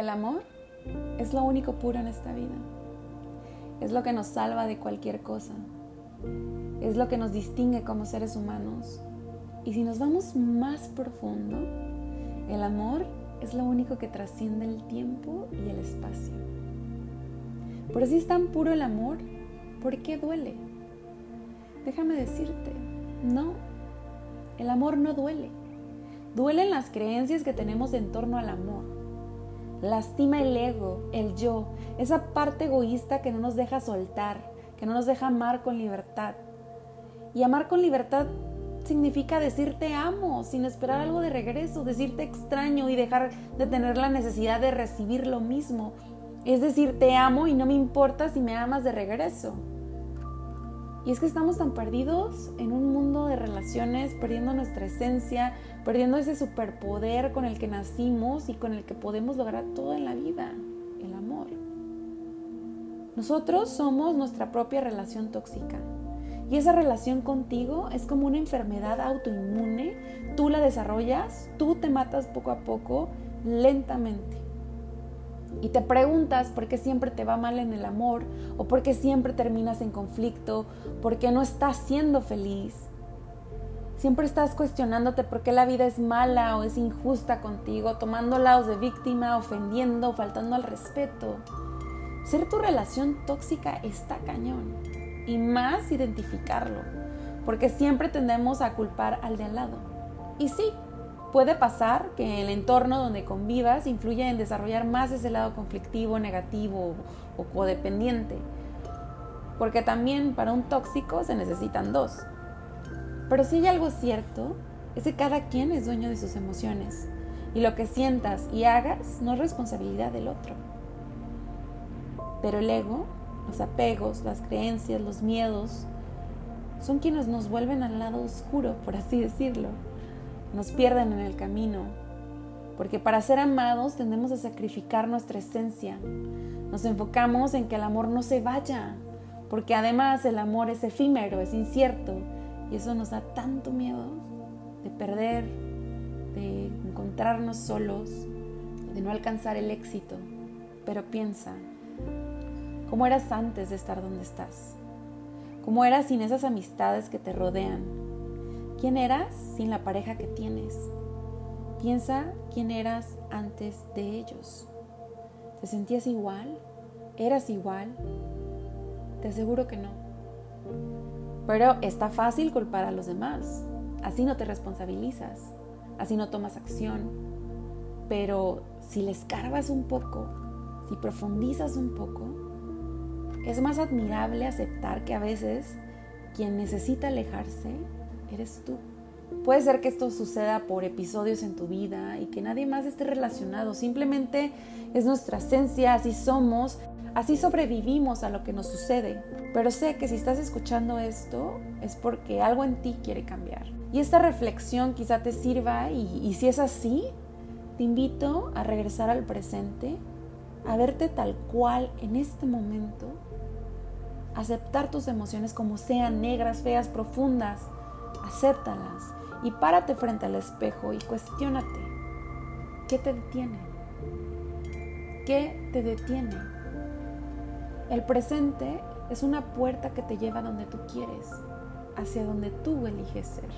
El amor es lo único puro en esta vida. Es lo que nos salva de cualquier cosa. Es lo que nos distingue como seres humanos. Y si nos vamos más profundo, el amor es lo único que trasciende el tiempo y el espacio. Por si es tan puro el amor, ¿por qué duele? Déjame decirte, no, el amor no duele. Duelen las creencias que tenemos en torno al amor. Lastima el ego, el yo, esa parte egoísta que no nos deja soltar, que no nos deja amar con libertad. Y amar con libertad significa decirte amo sin esperar algo de regreso, decirte extraño y dejar de tener la necesidad de recibir lo mismo. Es decir, te amo y no me importa si me amas de regreso. Y es que estamos tan perdidos en un mundo de relaciones, perdiendo nuestra esencia, perdiendo ese superpoder con el que nacimos y con el que podemos lograr todo en la vida, el amor. Nosotros somos nuestra propia relación tóxica. Y esa relación contigo es como una enfermedad autoinmune. Tú la desarrollas, tú te matas poco a poco, lentamente y te preguntas por qué siempre te va mal en el amor o por qué siempre terminas en conflicto, por qué no estás siendo feliz. Siempre estás cuestionándote por qué la vida es mala o es injusta contigo, tomando lados de víctima, ofendiendo, faltando al respeto. Ser tu relación tóxica está cañón. Y más identificarlo, porque siempre tendemos a culpar al de al lado. Y sí, Puede pasar que el entorno donde convivas influya en desarrollar más ese lado conflictivo, negativo o codependiente. Porque también para un tóxico se necesitan dos. Pero si hay algo cierto, es que cada quien es dueño de sus emociones. Y lo que sientas y hagas no es responsabilidad del otro. Pero el ego, los apegos, las creencias, los miedos, son quienes nos vuelven al lado oscuro, por así decirlo nos pierden en el camino, porque para ser amados tendemos a sacrificar nuestra esencia. Nos enfocamos en que el amor no se vaya, porque además el amor es efímero, es incierto, y eso nos da tanto miedo de perder, de encontrarnos solos, de no alcanzar el éxito. Pero piensa, ¿cómo eras antes de estar donde estás? ¿Cómo eras sin esas amistades que te rodean? ¿Quién eras sin la pareja que tienes? Piensa quién eras antes de ellos. ¿Te sentías igual? ¿Eras igual? Te aseguro que no. Pero está fácil culpar a los demás. Así no te responsabilizas. Así no tomas acción. Pero si le escarbas un poco, si profundizas un poco, es más admirable aceptar que a veces quien necesita alejarse eres tú. Puede ser que esto suceda por episodios en tu vida y que nadie más esté relacionado. Simplemente es nuestra esencia, así somos, así sobrevivimos a lo que nos sucede. Pero sé que si estás escuchando esto es porque algo en ti quiere cambiar. Y esta reflexión quizá te sirva y, y si es así, te invito a regresar al presente, a verte tal cual en este momento, aceptar tus emociones como sean negras, feas, profundas acéptalas y párate frente al espejo y cuestiónate. ¿Qué te detiene? ¿Qué te detiene? El presente es una puerta que te lleva donde tú quieres, hacia donde tú eliges ser.